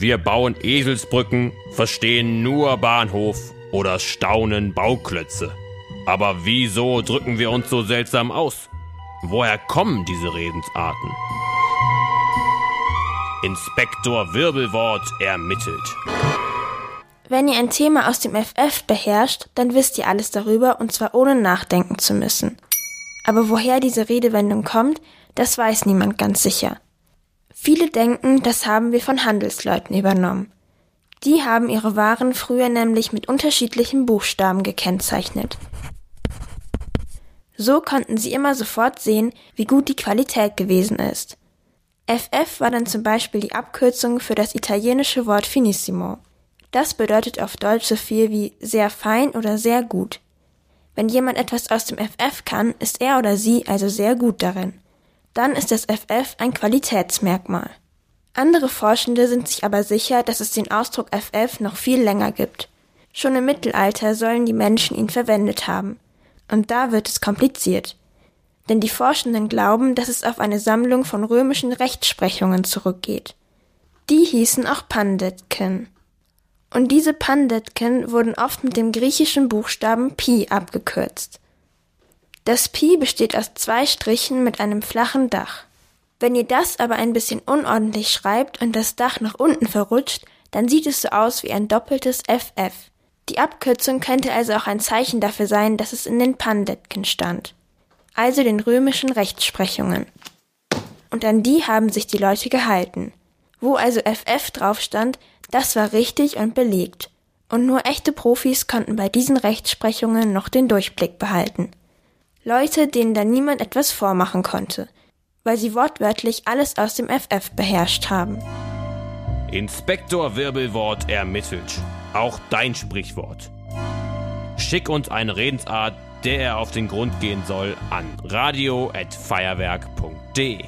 Wir bauen Eselsbrücken, verstehen nur Bahnhof oder staunen Bauklötze. Aber wieso drücken wir uns so seltsam aus? Woher kommen diese Redensarten? Inspektor Wirbelwort ermittelt. Wenn ihr ein Thema aus dem FF beherrscht, dann wisst ihr alles darüber und zwar ohne nachdenken zu müssen. Aber woher diese Redewendung kommt, das weiß niemand ganz sicher. Viele denken, das haben wir von Handelsleuten übernommen. Die haben ihre Waren früher nämlich mit unterschiedlichen Buchstaben gekennzeichnet. So konnten sie immer sofort sehen, wie gut die Qualität gewesen ist. FF war dann zum Beispiel die Abkürzung für das italienische Wort finissimo. Das bedeutet auf Deutsch so viel wie sehr fein oder sehr gut. Wenn jemand etwas aus dem FF kann, ist er oder sie also sehr gut darin dann ist das FF ein Qualitätsmerkmal. Andere Forschende sind sich aber sicher, dass es den Ausdruck FF noch viel länger gibt. Schon im Mittelalter sollen die Menschen ihn verwendet haben. Und da wird es kompliziert. Denn die Forschenden glauben, dass es auf eine Sammlung von römischen Rechtsprechungen zurückgeht. Die hießen auch Pandetken. Und diese Pandetken wurden oft mit dem griechischen Buchstaben Pi abgekürzt. Das Pi besteht aus zwei Strichen mit einem flachen Dach. Wenn ihr das aber ein bisschen unordentlich schreibt und das Dach nach unten verrutscht, dann sieht es so aus wie ein doppeltes FF. Die Abkürzung könnte also auch ein Zeichen dafür sein, dass es in den Pandetken stand. Also den römischen Rechtsprechungen. Und an die haben sich die Leute gehalten. Wo also FF drauf stand, das war richtig und belegt. Und nur echte Profis konnten bei diesen Rechtsprechungen noch den Durchblick behalten. Leute, denen da niemand etwas vormachen konnte, weil sie wortwörtlich alles aus dem FF beherrscht haben. Inspektor Wirbelwort ermittelt. Auch dein Sprichwort. Schick uns eine Redensart, der er auf den Grund gehen soll, an radio@feuerwerk.de.